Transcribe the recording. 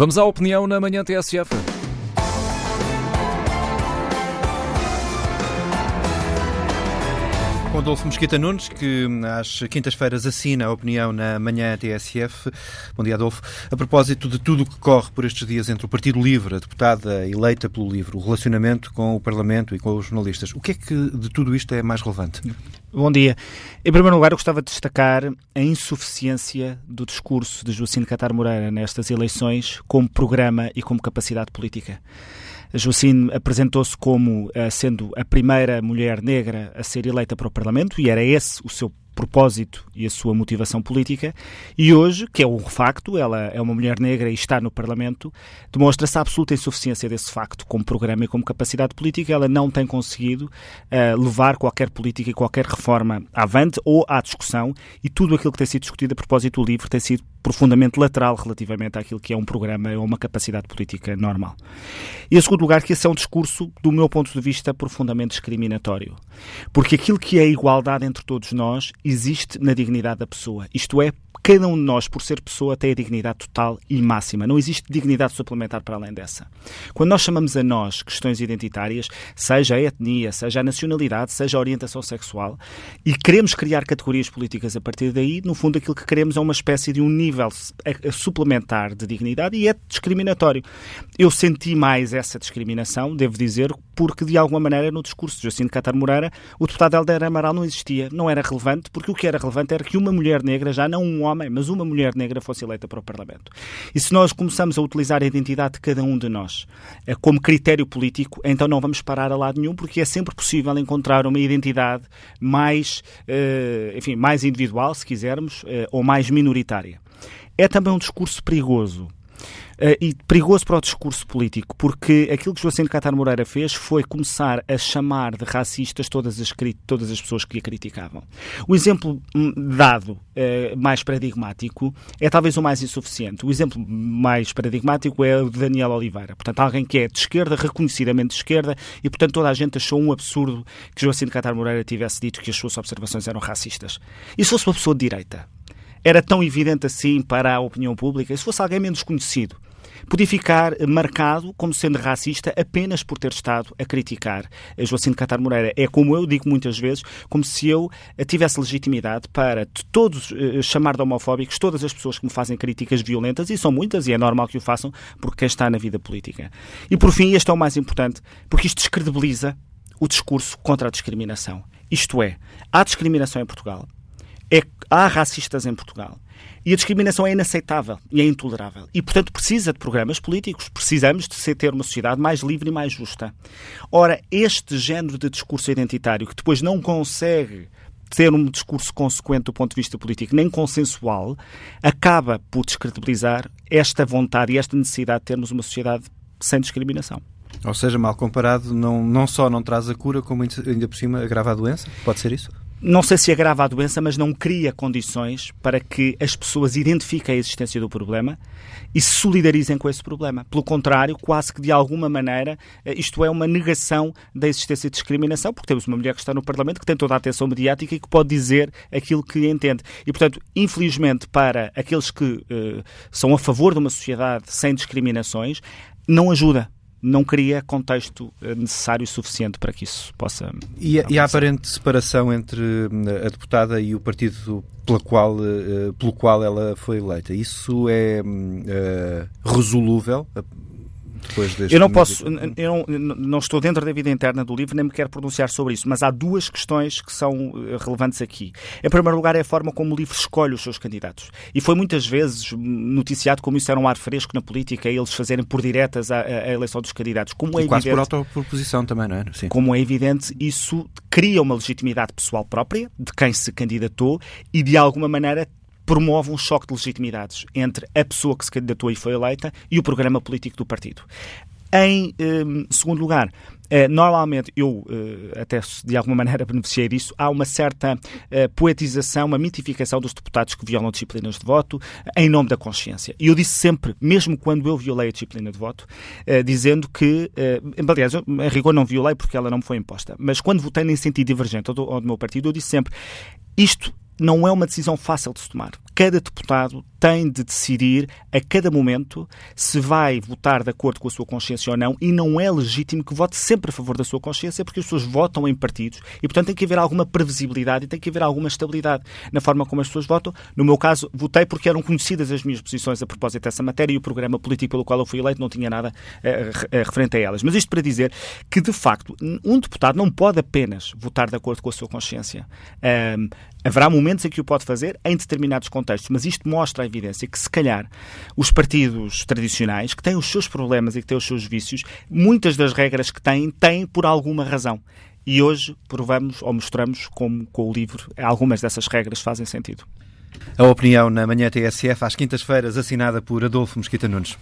Vamos à opinião na manhã TSF. Com Adolfo Mosquita Nunes, que às quintas-feiras assina a opinião na manhã TSF. Bom dia, Adolfo. A propósito de tudo o que corre por estes dias entre o Partido Livre, a deputada eleita pelo Livre, o relacionamento com o Parlamento e com os jornalistas, o que é que de tudo isto é mais relevante? Bom dia. Em primeiro lugar, eu gostava de destacar a insuficiência do discurso de Joacine Catar Moreira nestas eleições como programa e como capacidade política. Joacine apresentou-se como uh, sendo a primeira mulher negra a ser eleita para o Parlamento e era esse o seu propósito e a sua motivação política, e hoje, que é um facto, ela é uma mulher negra e está no Parlamento, demonstra-se a absoluta insuficiência desse facto como programa e como capacidade política. Ela não tem conseguido uh, levar qualquer política e qualquer reforma avante ou à discussão, e tudo aquilo que tem sido discutido a propósito do livro tem sido profundamente lateral relativamente àquilo que é um programa ou uma capacidade política normal. E em segundo lugar, que esse é um discurso, do meu ponto de vista, profundamente discriminatório. Porque aquilo que é igualdade entre todos nós existe na dignidade da pessoa. Isto é, cada um de nós, por ser pessoa, tem a dignidade total e máxima. Não existe dignidade suplementar para além dessa. Quando nós chamamos a nós questões identitárias, seja a etnia, seja a nacionalidade, seja a orientação sexual, e queremos criar categorias políticas a partir daí, no fundo aquilo que queremos é uma espécie de um nível suplementar de dignidade e é discriminatório. Eu senti mais essa discriminação, devo dizer, porque de alguma maneira no discurso de Jacinto Catar Moreira o deputado Helder Amaral não existia, não era relevante, porque o que era relevante era que uma mulher negra, já não um homem, mas uma mulher negra fosse eleita para o Parlamento. E se nós começamos a utilizar a identidade de cada um de nós eh, como critério político, então não vamos parar a lado nenhum, porque é sempre possível encontrar uma identidade mais, eh, enfim, mais individual, se quisermos, eh, ou mais minoritária. É também um discurso perigoso e perigoso para o discurso político, porque aquilo que Joacim de Catar Moreira fez foi começar a chamar de racistas todas as, todas as pessoas que a criticavam. O exemplo hum, dado uh, mais paradigmático é talvez o mais insuficiente. O exemplo mais paradigmático é o de Daniel Oliveira. Portanto, alguém que é de esquerda, reconhecidamente de esquerda, e portanto toda a gente achou um absurdo que Joacim de Catar Moreira tivesse dito que as suas observações eram racistas. E se fosse uma pessoa de direita? Era tão evidente assim para a opinião pública? E se fosse alguém menos conhecido? Podia ficar marcado como sendo racista apenas por ter estado a criticar a Joacim de Catar Moreira. É como eu digo muitas vezes, como se eu tivesse legitimidade para todos uh, chamar de homofóbicos todas as pessoas que me fazem críticas violentas, e são muitas, e é normal que o façam, porque quem está na vida política. E por fim, este é o mais importante, porque isto descredibiliza o discurso contra a discriminação. Isto é, há discriminação em Portugal, é, há racistas em Portugal. E a discriminação é inaceitável e é intolerável. E, portanto, precisa de programas políticos. Precisamos de ter uma sociedade mais livre e mais justa. Ora, este género de discurso identitário, que depois não consegue ter um discurso consequente do ponto de vista político, nem consensual, acaba por descredibilizar esta vontade e esta necessidade de termos uma sociedade sem discriminação. Ou seja, mal comparado, não, não só não traz a cura, como ainda por cima agrava a doença? Pode ser isso? Não sei se agrava a doença, mas não cria condições para que as pessoas identifiquem a existência do problema e se solidarizem com esse problema. Pelo contrário, quase que de alguma maneira, eh, isto é uma negação da existência de discriminação, porque temos uma mulher que está no Parlamento que tem toda a atenção mediática e que pode dizer aquilo que entende. E, portanto, infelizmente, para aqueles que uh, são a favor de uma sociedade sem discriminações, não ajuda não cria contexto eh, necessário e suficiente para que isso possa. E a, e a aparente separação entre eh, a deputada e o partido pela qual, eh, pelo qual ela foi eleita, isso é uh, resolúvel? Depois deste Eu não posso, eu não, não, estou dentro da vida interna do livro, nem me quero pronunciar sobre isso, mas há duas questões que são eh, relevantes aqui. Em primeiro lugar, é a forma como o livro escolhe os seus candidatos. E foi muitas vezes noticiado como isso era um ar fresco na política, eles fazerem por diretas a, a eleição dos candidatos. Como é e quase evidente, por autoproposição também, não é? Sim. Como é evidente, isso cria uma legitimidade pessoal própria de quem se candidatou e, de alguma maneira, promove um choque de legitimidades entre a pessoa que se candidatou e foi eleita e o programa político do partido. Em um, segundo lugar, Uh, normalmente, eu uh, até de alguma maneira beneficiei disso, há uma certa uh, poetização, uma mitificação dos deputados que violam disciplinas de voto em nome da consciência. E eu disse sempre, mesmo quando eu violei a disciplina de voto, dizendo que, aliás, a rigor não violei porque ela não me foi imposta, mas quando votei em sentido divergente ao do, ao do meu partido, eu disse sempre, isto não é uma decisão fácil de se tomar cada deputado tem de decidir a cada momento se vai votar de acordo com a sua consciência ou não e não é legítimo que vote sempre a favor da sua consciência porque as pessoas votam em partidos e, portanto, tem que haver alguma previsibilidade e tem que haver alguma estabilidade na forma como as pessoas votam. No meu caso, votei porque eram conhecidas as minhas posições a propósito dessa matéria e o programa político pelo qual eu fui eleito não tinha nada uh, referente a elas. Mas isto para dizer que, de facto, um deputado não pode apenas votar de acordo com a sua consciência. Um, Haverá momentos em que o pode fazer em determinados contextos, mas isto mostra a evidência que, se calhar, os partidos tradicionais, que têm os seus problemas e que têm os seus vícios, muitas das regras que têm, têm por alguma razão. E hoje provamos ou mostramos como, com o livro, algumas dessas regras fazem sentido. A opinião na manhã TSF, às quintas-feiras, assinada por Adolfo Mosquita Nunes.